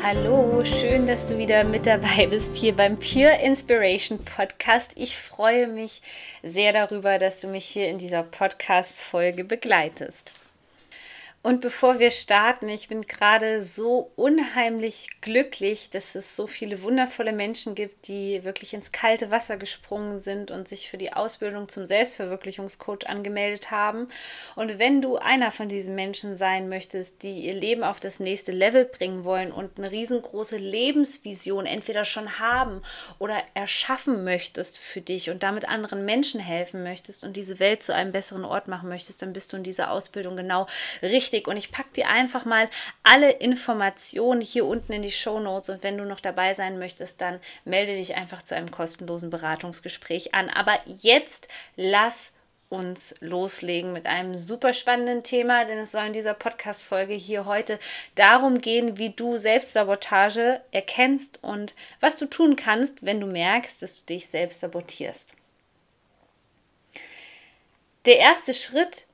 Hallo, schön, dass du wieder mit dabei bist hier beim Pure Inspiration Podcast. Ich freue mich sehr darüber, dass du mich hier in dieser Podcast-Folge begleitest. Und bevor wir starten, ich bin gerade so unheimlich glücklich, dass es so viele wundervolle Menschen gibt, die wirklich ins kalte Wasser gesprungen sind und sich für die Ausbildung zum Selbstverwirklichungscoach angemeldet haben. Und wenn du einer von diesen Menschen sein möchtest, die ihr Leben auf das nächste Level bringen wollen und eine riesengroße Lebensvision entweder schon haben oder erschaffen möchtest für dich und damit anderen Menschen helfen möchtest und diese Welt zu einem besseren Ort machen möchtest, dann bist du in dieser Ausbildung genau richtig wichtig und ich packe dir einfach mal alle Informationen hier unten in die Show Notes und wenn du noch dabei sein möchtest, dann melde dich einfach zu einem kostenlosen Beratungsgespräch an. Aber jetzt lass uns loslegen mit einem super spannenden Thema, denn es soll in dieser Podcast-Folge hier heute darum gehen, wie du Selbstsabotage erkennst und was du tun kannst, wenn du merkst, dass du dich selbst sabotierst. Der erste Schritt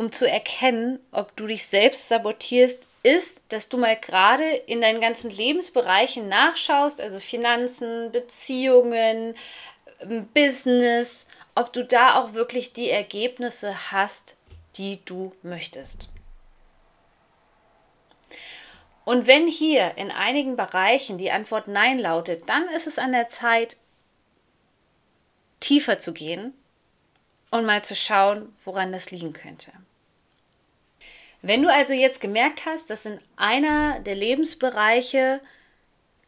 um zu erkennen, ob du dich selbst sabotierst, ist, dass du mal gerade in deinen ganzen Lebensbereichen nachschaust, also Finanzen, Beziehungen, ähm, Business, ob du da auch wirklich die Ergebnisse hast, die du möchtest. Und wenn hier in einigen Bereichen die Antwort Nein lautet, dann ist es an der Zeit, tiefer zu gehen und mal zu schauen, woran das liegen könnte. Wenn du also jetzt gemerkt hast, dass in einer der Lebensbereiche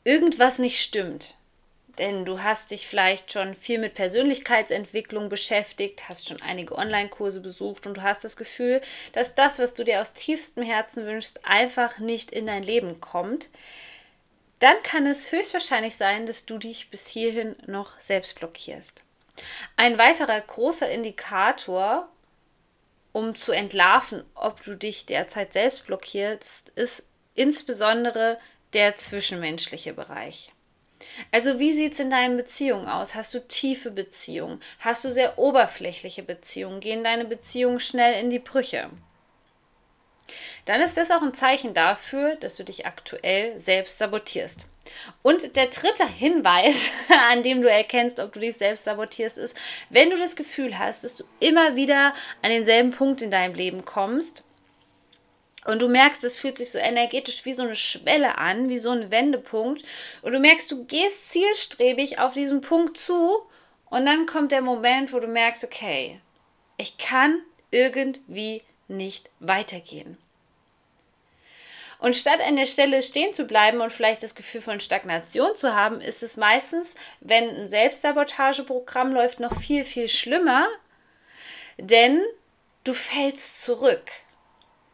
irgendwas nicht stimmt, denn du hast dich vielleicht schon viel mit Persönlichkeitsentwicklung beschäftigt, hast schon einige Online-Kurse besucht und du hast das Gefühl, dass das, was du dir aus tiefstem Herzen wünschst, einfach nicht in dein Leben kommt, dann kann es höchstwahrscheinlich sein, dass du dich bis hierhin noch selbst blockierst. Ein weiterer großer Indikator um zu entlarven, ob du dich derzeit selbst blockierst, ist insbesondere der zwischenmenschliche Bereich. Also wie sieht es in deinen Beziehungen aus? Hast du tiefe Beziehungen? Hast du sehr oberflächliche Beziehungen? Gehen deine Beziehungen schnell in die Brüche? Dann ist das auch ein Zeichen dafür, dass du dich aktuell selbst sabotierst. Und der dritte Hinweis, an dem du erkennst, ob du dich selbst sabotierst, ist, wenn du das Gefühl hast, dass du immer wieder an denselben Punkt in deinem Leben kommst und du merkst, es fühlt sich so energetisch wie so eine Schwelle an, wie so ein Wendepunkt und du merkst, du gehst zielstrebig auf diesen Punkt zu und dann kommt der Moment, wo du merkst, okay, ich kann irgendwie nicht weitergehen. Und statt an der Stelle stehen zu bleiben und vielleicht das Gefühl von Stagnation zu haben, ist es meistens, wenn ein Selbstsabotageprogramm läuft, noch viel, viel schlimmer, denn du fällst zurück.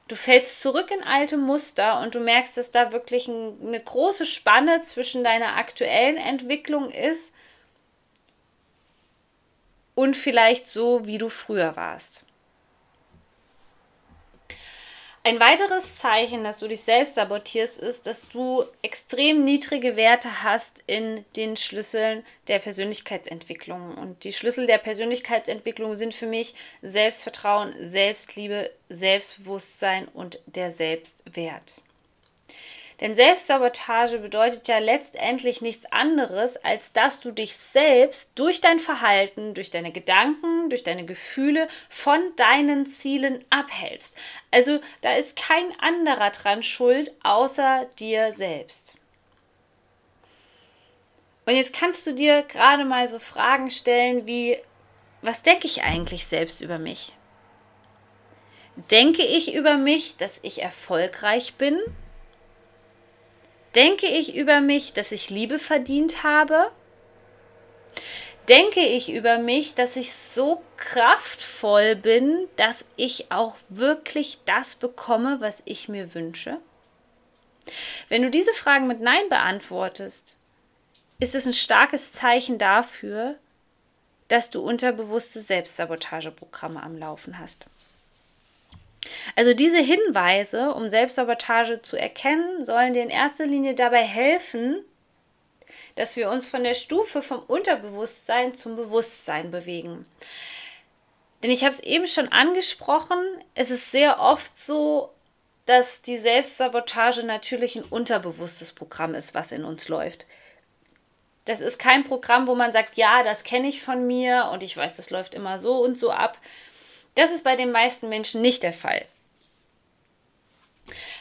Du fällst zurück in alte Muster und du merkst, dass da wirklich ein, eine große Spanne zwischen deiner aktuellen Entwicklung ist und vielleicht so, wie du früher warst. Ein weiteres Zeichen, dass du dich selbst sabotierst, ist, dass du extrem niedrige Werte hast in den Schlüsseln der Persönlichkeitsentwicklung. Und die Schlüssel der Persönlichkeitsentwicklung sind für mich Selbstvertrauen, Selbstliebe, Selbstbewusstsein und der Selbstwert. Denn Selbstsabotage bedeutet ja letztendlich nichts anderes, als dass du dich selbst durch dein Verhalten, durch deine Gedanken, durch deine Gefühle von deinen Zielen abhältst. Also da ist kein anderer dran schuld, außer dir selbst. Und jetzt kannst du dir gerade mal so Fragen stellen wie, was denke ich eigentlich selbst über mich? Denke ich über mich, dass ich erfolgreich bin? Denke ich über mich, dass ich Liebe verdient habe? Denke ich über mich, dass ich so kraftvoll bin, dass ich auch wirklich das bekomme, was ich mir wünsche? Wenn du diese Fragen mit Nein beantwortest, ist es ein starkes Zeichen dafür, dass du unterbewusste Selbstsabotageprogramme am Laufen hast. Also diese Hinweise, um Selbstsabotage zu erkennen, sollen dir in erster Linie dabei helfen, dass wir uns von der Stufe vom Unterbewusstsein zum Bewusstsein bewegen. Denn ich habe es eben schon angesprochen, es ist sehr oft so, dass die Selbstsabotage natürlich ein unterbewusstes Programm ist, was in uns läuft. Das ist kein Programm, wo man sagt, ja, das kenne ich von mir und ich weiß, das läuft immer so und so ab. Das ist bei den meisten Menschen nicht der Fall.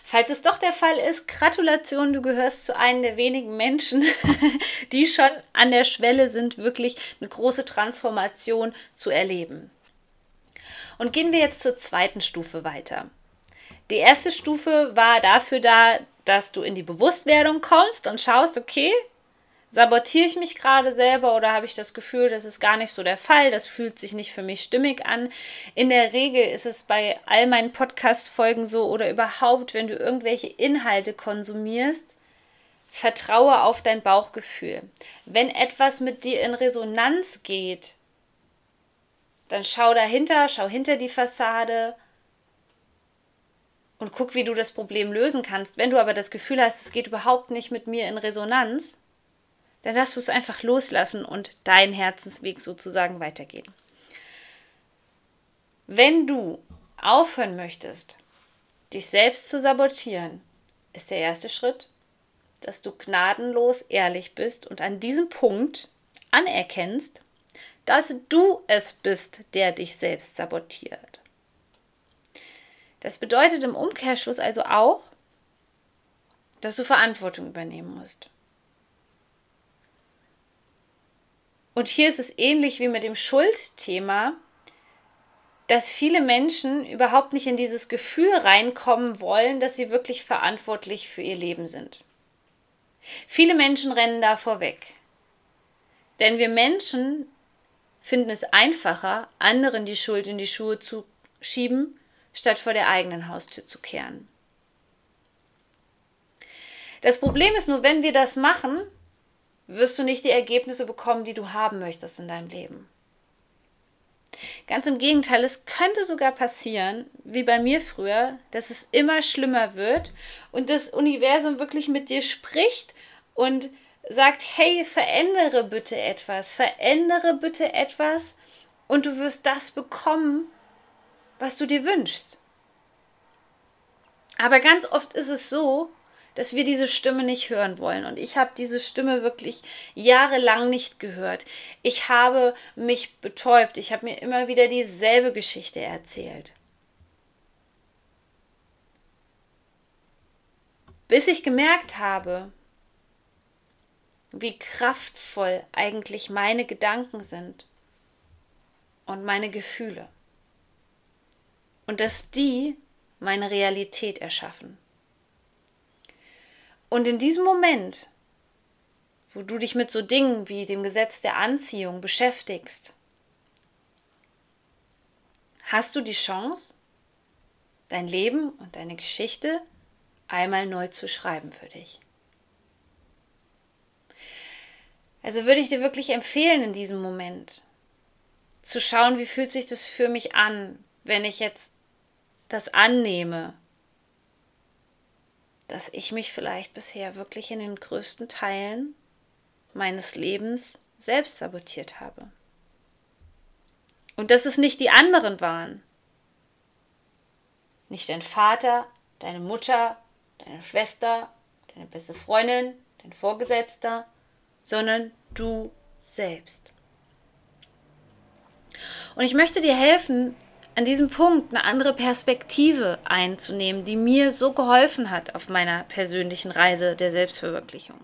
Falls es doch der Fall ist, Gratulation, du gehörst zu einem der wenigen Menschen, die schon an der Schwelle sind, wirklich eine große Transformation zu erleben. Und gehen wir jetzt zur zweiten Stufe weiter. Die erste Stufe war dafür da, dass du in die Bewusstwerdung kommst und schaust, okay, Sabotiere ich mich gerade selber oder habe ich das Gefühl, das ist gar nicht so der Fall, das fühlt sich nicht für mich stimmig an? In der Regel ist es bei all meinen Podcast-Folgen so oder überhaupt, wenn du irgendwelche Inhalte konsumierst, vertraue auf dein Bauchgefühl. Wenn etwas mit dir in Resonanz geht, dann schau dahinter, schau hinter die Fassade und guck, wie du das Problem lösen kannst. Wenn du aber das Gefühl hast, es geht überhaupt nicht mit mir in Resonanz, dann darfst du es einfach loslassen und deinen Herzensweg sozusagen weitergehen. Wenn du aufhören möchtest, dich selbst zu sabotieren, ist der erste Schritt, dass du gnadenlos ehrlich bist und an diesem Punkt anerkennst, dass du es bist, der dich selbst sabotiert. Das bedeutet im Umkehrschluss also auch, dass du Verantwortung übernehmen musst. Und hier ist es ähnlich wie mit dem Schuldthema, dass viele Menschen überhaupt nicht in dieses Gefühl reinkommen wollen, dass sie wirklich verantwortlich für ihr Leben sind. Viele Menschen rennen davor weg. Denn wir Menschen finden es einfacher, anderen die Schuld in die Schuhe zu schieben, statt vor der eigenen Haustür zu kehren. Das Problem ist nur, wenn wir das machen, wirst du nicht die Ergebnisse bekommen, die du haben möchtest in deinem Leben. Ganz im Gegenteil, es könnte sogar passieren, wie bei mir früher, dass es immer schlimmer wird und das Universum wirklich mit dir spricht und sagt, hey, verändere bitte etwas, verändere bitte etwas und du wirst das bekommen, was du dir wünschst. Aber ganz oft ist es so, dass wir diese Stimme nicht hören wollen. Und ich habe diese Stimme wirklich jahrelang nicht gehört. Ich habe mich betäubt. Ich habe mir immer wieder dieselbe Geschichte erzählt. Bis ich gemerkt habe, wie kraftvoll eigentlich meine Gedanken sind und meine Gefühle. Und dass die meine Realität erschaffen. Und in diesem Moment, wo du dich mit so Dingen wie dem Gesetz der Anziehung beschäftigst, hast du die Chance, dein Leben und deine Geschichte einmal neu zu schreiben für dich. Also würde ich dir wirklich empfehlen in diesem Moment zu schauen, wie fühlt sich das für mich an, wenn ich jetzt das annehme, dass ich mich vielleicht bisher wirklich in den größten Teilen meines Lebens selbst sabotiert habe. Und dass es nicht die anderen waren. Nicht dein Vater, deine Mutter, deine Schwester, deine beste Freundin, dein Vorgesetzter, sondern du selbst. Und ich möchte dir helfen, an diesem Punkt eine andere Perspektive einzunehmen, die mir so geholfen hat auf meiner persönlichen Reise der Selbstverwirklichung.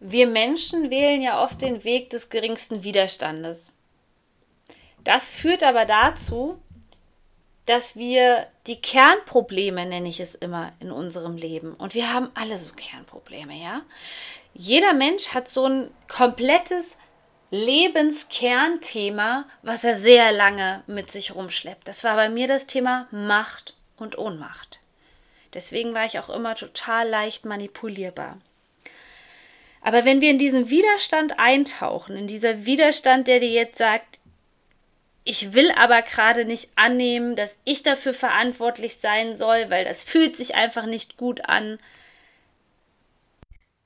Wir Menschen wählen ja oft den Weg des geringsten Widerstandes. Das führt aber dazu, dass wir die Kernprobleme, nenne ich es immer, in unserem Leben, und wir haben alle so Kernprobleme, ja. Jeder Mensch hat so ein komplettes Lebenskernthema, was er sehr lange mit sich rumschleppt. Das war bei mir das Thema Macht und Ohnmacht. Deswegen war ich auch immer total leicht manipulierbar. Aber wenn wir in diesen Widerstand eintauchen, in dieser Widerstand, der dir jetzt sagt, ich will aber gerade nicht annehmen, dass ich dafür verantwortlich sein soll, weil das fühlt sich einfach nicht gut an,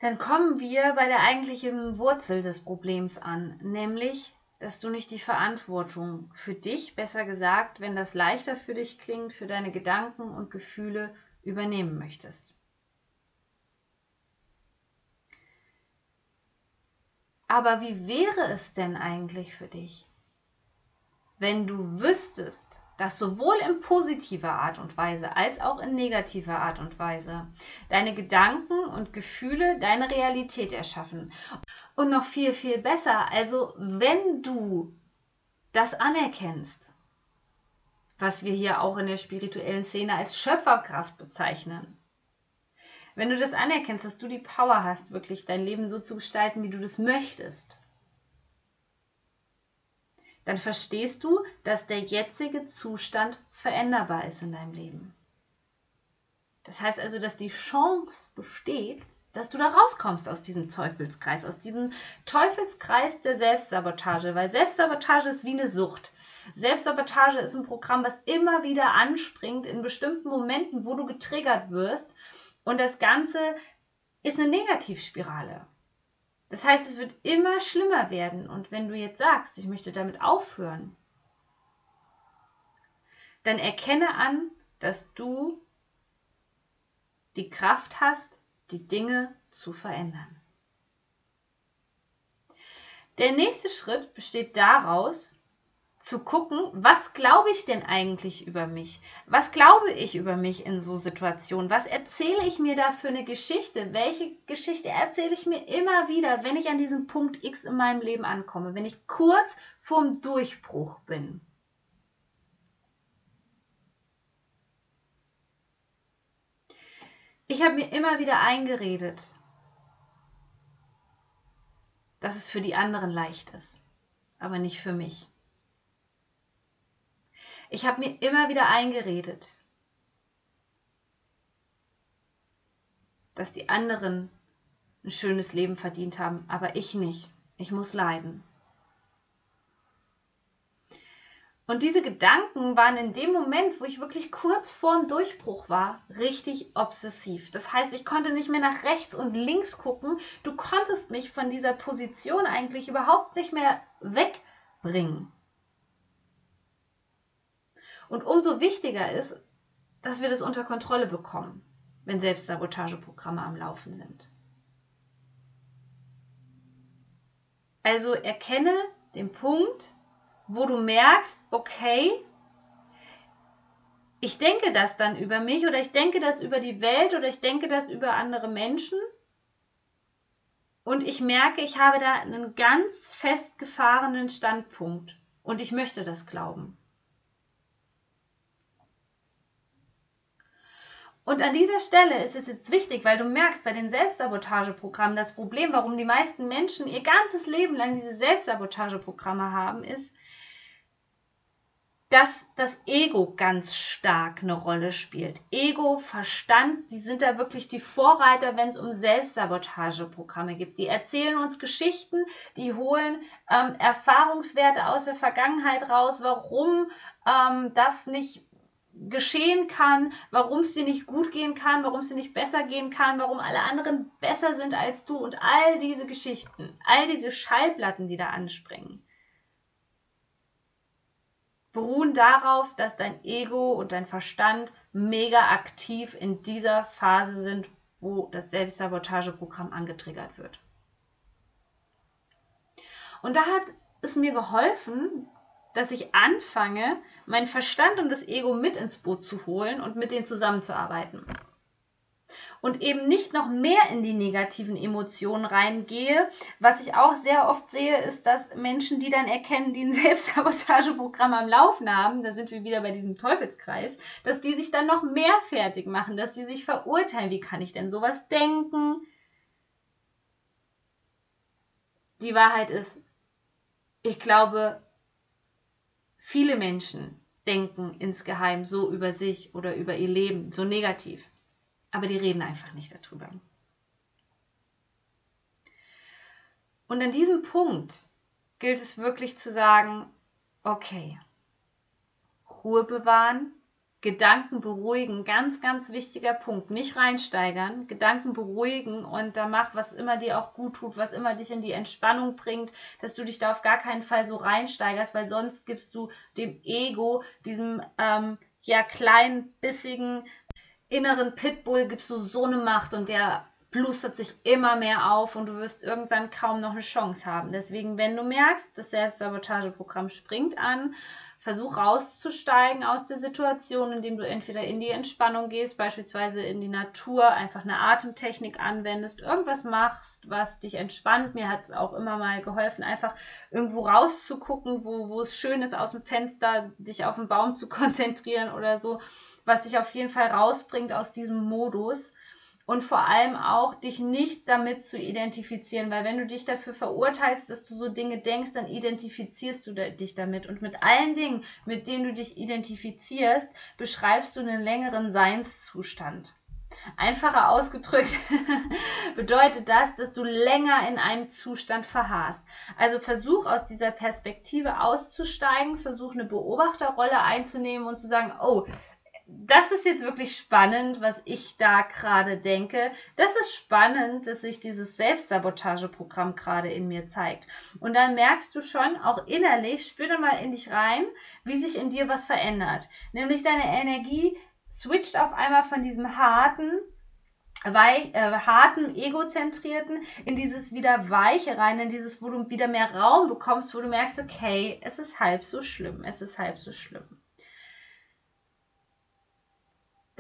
dann kommen wir bei der eigentlichen Wurzel des Problems an, nämlich, dass du nicht die Verantwortung für dich, besser gesagt, wenn das leichter für dich klingt, für deine Gedanken und Gefühle übernehmen möchtest. Aber wie wäre es denn eigentlich für dich, wenn du wüsstest, dass sowohl in positiver Art und Weise als auch in negativer Art und Weise deine Gedanken und Gefühle deine Realität erschaffen. Und noch viel, viel besser, also wenn du das anerkennst, was wir hier auch in der spirituellen Szene als Schöpferkraft bezeichnen. Wenn du das anerkennst, dass du die Power hast, wirklich dein Leben so zu gestalten, wie du das möchtest, dann verstehst du, dass der jetzige Zustand veränderbar ist in deinem Leben. Das heißt also, dass die Chance besteht, dass du da rauskommst aus diesem Teufelskreis, aus diesem Teufelskreis der Selbstsabotage, weil Selbstsabotage ist wie eine Sucht. Selbstsabotage ist ein Programm, was immer wieder anspringt in bestimmten Momenten, wo du getriggert wirst. Und das Ganze ist eine Negativspirale. Das heißt, es wird immer schlimmer werden. Und wenn du jetzt sagst, ich möchte damit aufhören, dann erkenne an, dass du die Kraft hast, die Dinge zu verändern. Der nächste Schritt besteht daraus, zu gucken, was glaube ich denn eigentlich über mich? Was glaube ich über mich in so Situationen? Was erzähle ich mir da für eine Geschichte? Welche Geschichte erzähle ich mir immer wieder, wenn ich an diesem Punkt X in meinem Leben ankomme, wenn ich kurz vorm Durchbruch bin? Ich habe mir immer wieder eingeredet, dass es für die anderen leicht ist, aber nicht für mich. Ich habe mir immer wieder eingeredet, dass die anderen ein schönes Leben verdient haben, aber ich nicht. Ich muss leiden. Und diese Gedanken waren in dem Moment, wo ich wirklich kurz vorm Durchbruch war, richtig obsessiv. Das heißt, ich konnte nicht mehr nach rechts und links gucken. Du konntest mich von dieser Position eigentlich überhaupt nicht mehr wegbringen. Und umso wichtiger ist, dass wir das unter Kontrolle bekommen, wenn Selbstsabotageprogramme am Laufen sind. Also erkenne den Punkt, wo du merkst, okay, ich denke das dann über mich oder ich denke das über die Welt oder ich denke das über andere Menschen und ich merke, ich habe da einen ganz festgefahrenen Standpunkt und ich möchte das glauben. Und an dieser Stelle ist es jetzt wichtig, weil du merkst bei den Selbstsabotageprogrammen, das Problem, warum die meisten Menschen ihr ganzes Leben lang diese Selbstsabotageprogramme haben, ist, dass das Ego ganz stark eine Rolle spielt. Ego, Verstand, die sind da wirklich die Vorreiter, wenn es um Selbstsabotageprogramme geht. Die erzählen uns Geschichten, die holen ähm, Erfahrungswerte aus der Vergangenheit raus, warum ähm, das nicht geschehen kann, warum es dir nicht gut gehen kann, warum es dir nicht besser gehen kann, warum alle anderen besser sind als du und all diese Geschichten, all diese Schallplatten, die da anspringen, beruhen darauf, dass dein Ego und dein Verstand mega aktiv in dieser Phase sind, wo das Selbstsabotageprogramm angetriggert wird. Und da hat es mir geholfen, dass ich anfange, meinen Verstand und das Ego mit ins Boot zu holen und mit denen zusammenzuarbeiten. Und eben nicht noch mehr in die negativen Emotionen reingehe. Was ich auch sehr oft sehe, ist, dass Menschen, die dann erkennen, die ein Selbstsabotageprogramm am Laufen haben, da sind wir wieder bei diesem Teufelskreis, dass die sich dann noch mehr fertig machen, dass die sich verurteilen. Wie kann ich denn sowas denken? Die Wahrheit ist, ich glaube, Viele Menschen denken insgeheim so über sich oder über ihr Leben, so negativ. Aber die reden einfach nicht darüber. Und an diesem Punkt gilt es wirklich zu sagen, okay, Ruhe bewahren, Gedanken beruhigen, ganz, ganz wichtiger Punkt. Nicht reinsteigern, Gedanken beruhigen und da mach, was immer dir auch gut tut, was immer dich in die Entspannung bringt, dass du dich da auf gar keinen Fall so reinsteigerst, weil sonst gibst du dem Ego, diesem ähm, ja kleinen, bissigen inneren Pitbull, gibst du so eine Macht und der blustert sich immer mehr auf und du wirst irgendwann kaum noch eine Chance haben. Deswegen, wenn du merkst, das Selbstsabotageprogramm springt an, versuch rauszusteigen aus der Situation, indem du entweder in die Entspannung gehst, beispielsweise in die Natur, einfach eine Atemtechnik anwendest, irgendwas machst, was dich entspannt. Mir hat es auch immer mal geholfen, einfach irgendwo rauszugucken, wo, wo es schön ist, aus dem Fenster, dich auf den Baum zu konzentrieren oder so, was dich auf jeden Fall rausbringt aus diesem Modus und vor allem auch dich nicht damit zu identifizieren, weil wenn du dich dafür verurteilst, dass du so Dinge denkst, dann identifizierst du dich damit und mit allen Dingen, mit denen du dich identifizierst, beschreibst du einen längeren Seinszustand. Einfacher ausgedrückt bedeutet das, dass du länger in einem Zustand verharrst. Also versuch aus dieser Perspektive auszusteigen, versuch eine Beobachterrolle einzunehmen und zu sagen, oh, das ist jetzt wirklich spannend, was ich da gerade denke. Das ist spannend, dass sich dieses Selbstsabotageprogramm gerade in mir zeigt. Und dann merkst du schon, auch innerlich, spür da mal in dich rein, wie sich in dir was verändert. Nämlich deine Energie switcht auf einmal von diesem harten, weich, äh, harten, egozentrierten in dieses wieder weiche rein, in dieses, wo du wieder mehr Raum bekommst, wo du merkst, okay, es ist halb so schlimm, es ist halb so schlimm.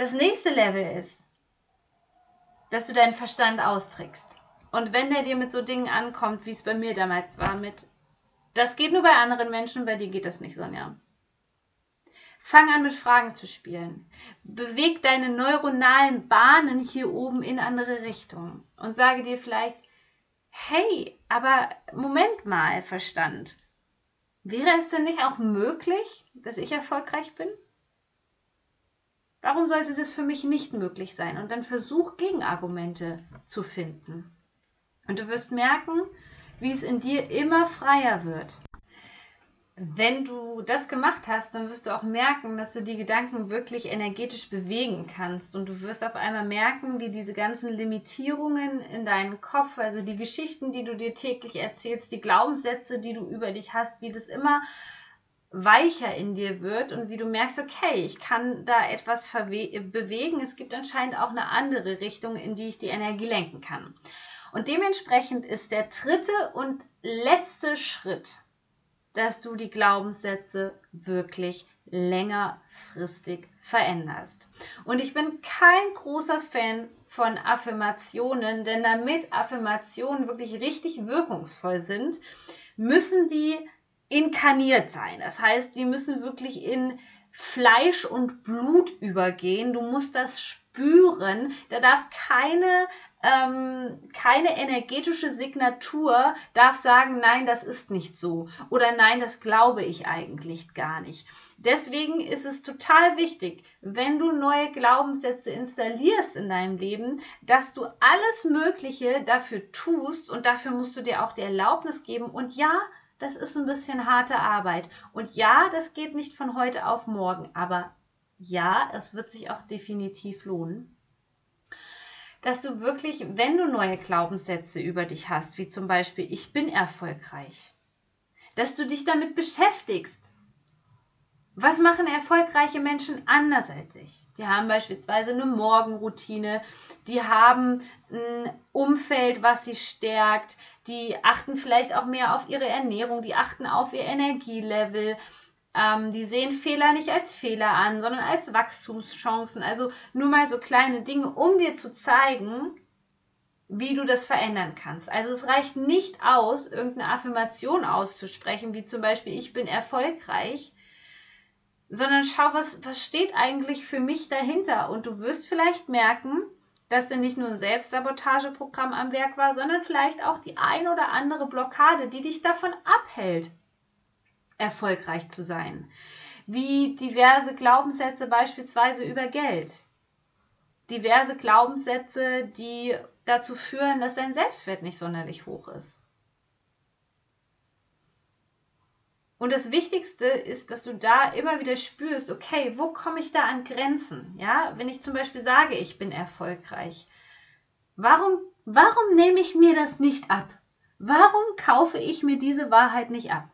Das nächste Level ist, dass du deinen Verstand austrickst. Und wenn der dir mit so Dingen ankommt, wie es bei mir damals war, mit, das geht nur bei anderen Menschen, bei dir geht das nicht, Sonja. Fang an mit Fragen zu spielen. Beweg deine neuronalen Bahnen hier oben in andere Richtungen und sage dir vielleicht, hey, aber Moment mal, Verstand. Wäre es denn nicht auch möglich, dass ich erfolgreich bin? Warum sollte das für mich nicht möglich sein? Und dann versuch Gegenargumente zu finden. Und du wirst merken, wie es in dir immer freier wird. Wenn du das gemacht hast, dann wirst du auch merken, dass du die Gedanken wirklich energetisch bewegen kannst. Und du wirst auf einmal merken, wie diese ganzen Limitierungen in deinen Kopf, also die Geschichten, die du dir täglich erzählst, die Glaubenssätze, die du über dich hast, wie das immer weicher in dir wird und wie du merkst, okay, ich kann da etwas bewegen. Es gibt anscheinend auch eine andere Richtung, in die ich die Energie lenken kann. Und dementsprechend ist der dritte und letzte Schritt, dass du die Glaubenssätze wirklich längerfristig veränderst. Und ich bin kein großer Fan von Affirmationen, denn damit Affirmationen wirklich richtig wirkungsvoll sind, müssen die inkarniert sein. Das heißt, die müssen wirklich in Fleisch und Blut übergehen. Du musst das spüren. Da darf keine ähm, keine energetische Signatur darf sagen, nein, das ist nicht so oder nein, das glaube ich eigentlich gar nicht. Deswegen ist es total wichtig, wenn du neue Glaubenssätze installierst in deinem Leben, dass du alles Mögliche dafür tust und dafür musst du dir auch die Erlaubnis geben und ja, das ist ein bisschen harte Arbeit. Und ja, das geht nicht von heute auf morgen, aber ja, es wird sich auch definitiv lohnen. Dass du wirklich, wenn du neue Glaubenssätze über dich hast, wie zum Beispiel ich bin erfolgreich, dass du dich damit beschäftigst. Was machen erfolgreiche Menschen anders als ich? Die haben beispielsweise eine Morgenroutine, die haben ein Umfeld, was sie stärkt, die achten vielleicht auch mehr auf ihre Ernährung, die achten auf ihr Energielevel, ähm, die sehen Fehler nicht als Fehler an, sondern als Wachstumschancen. Also nur mal so kleine Dinge, um dir zu zeigen, wie du das verändern kannst. Also es reicht nicht aus, irgendeine Affirmation auszusprechen, wie zum Beispiel ich bin erfolgreich, sondern schau, was, was steht eigentlich für mich dahinter. Und du wirst vielleicht merken, dass denn nicht nur ein Selbstsabotageprogramm am Werk war, sondern vielleicht auch die ein oder andere Blockade, die dich davon abhält, erfolgreich zu sein. Wie diverse Glaubenssätze beispielsweise über Geld. Diverse Glaubenssätze, die dazu führen, dass dein Selbstwert nicht sonderlich hoch ist. Und das Wichtigste ist, dass du da immer wieder spürst, okay, wo komme ich da an Grenzen? Ja, wenn ich zum Beispiel sage, ich bin erfolgreich, warum, warum nehme ich mir das nicht ab? Warum kaufe ich mir diese Wahrheit nicht ab?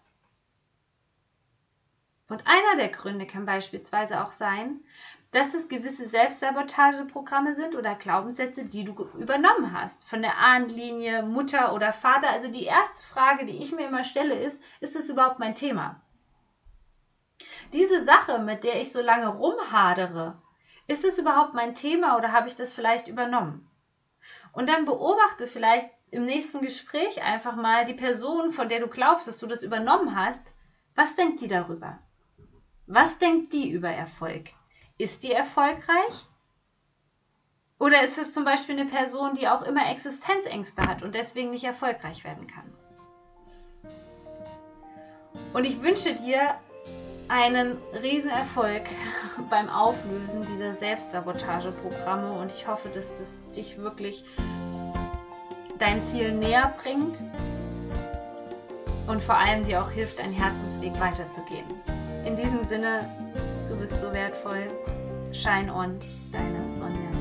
Und einer der Gründe kann beispielsweise auch sein, dass es gewisse Selbstsabotageprogramme sind oder Glaubenssätze, die du übernommen hast. Von der Ahnenlinie, Mutter oder Vater. Also die erste Frage, die ich mir immer stelle, ist, ist es überhaupt mein Thema? Diese Sache, mit der ich so lange rumhadere, ist es überhaupt mein Thema oder habe ich das vielleicht übernommen? Und dann beobachte vielleicht im nächsten Gespräch einfach mal die Person, von der du glaubst, dass du das übernommen hast. Was denkt die darüber? Was denkt die über Erfolg? Ist die erfolgreich? Oder ist es zum Beispiel eine Person, die auch immer Existenzängste hat und deswegen nicht erfolgreich werden kann? Und ich wünsche dir einen Riesenerfolg beim Auflösen dieser Selbstsabotageprogramme und ich hoffe, dass das dich wirklich dein Ziel näher bringt und vor allem dir auch hilft, einen Herzensweg weiterzugehen. In diesem Sinne, du bist so wertvoll. Shine on, deine Sonja.